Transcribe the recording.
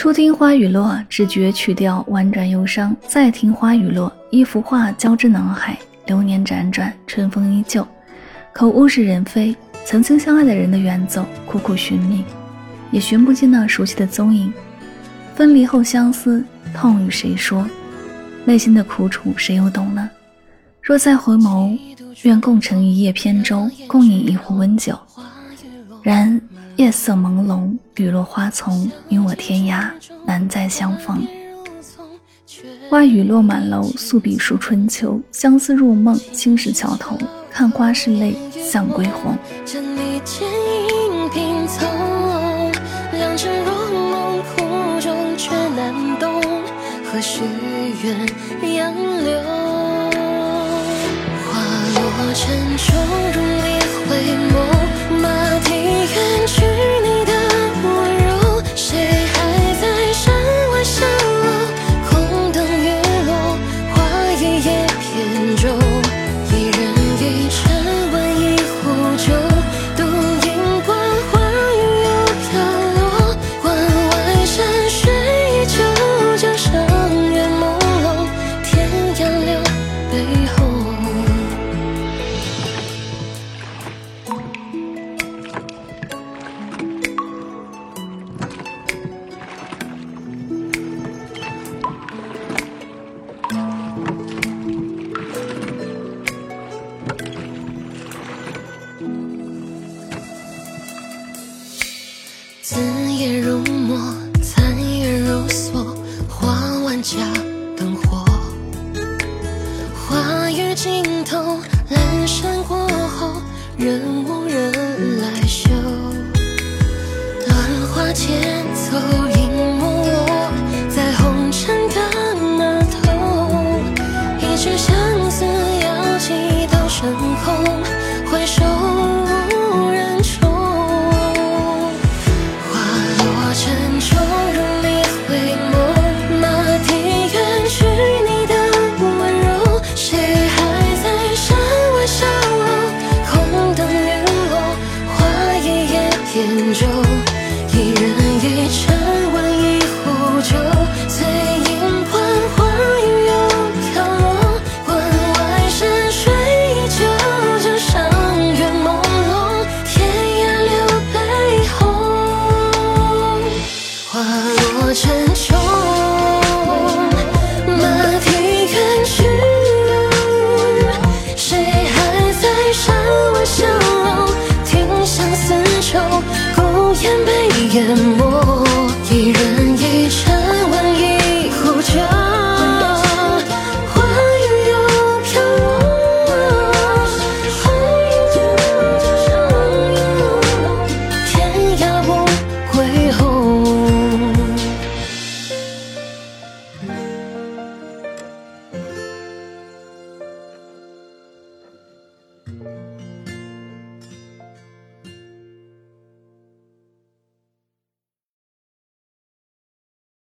初听花雨落，只觉曲调婉转忧伤；再听花雨落，一幅画交织脑海。流年辗转，春风依旧，可物是人非。曾经相爱的人的远走，苦苦寻觅，也寻不见那熟悉的踪影。分离后相思，痛与谁说？内心的苦楚，谁又懂呢？若再回眸，愿共乘一叶扁舟，共饮一壶温酒。然。夜色朦胧，雨落花丛，你我天涯难再相逢。花雨落满楼，素笔书春秋。相思入梦，青石桥头，看花是泪，向归鸿。何须怨杨柳？花落尘中，如你回眸，夜如墨，残月如梭，画万家灯火。花雨尽头，阑珊过后，仍无人来嗅。乱花间沉重马蹄远去谁还在山外小楼听相思愁孤雁被淹没。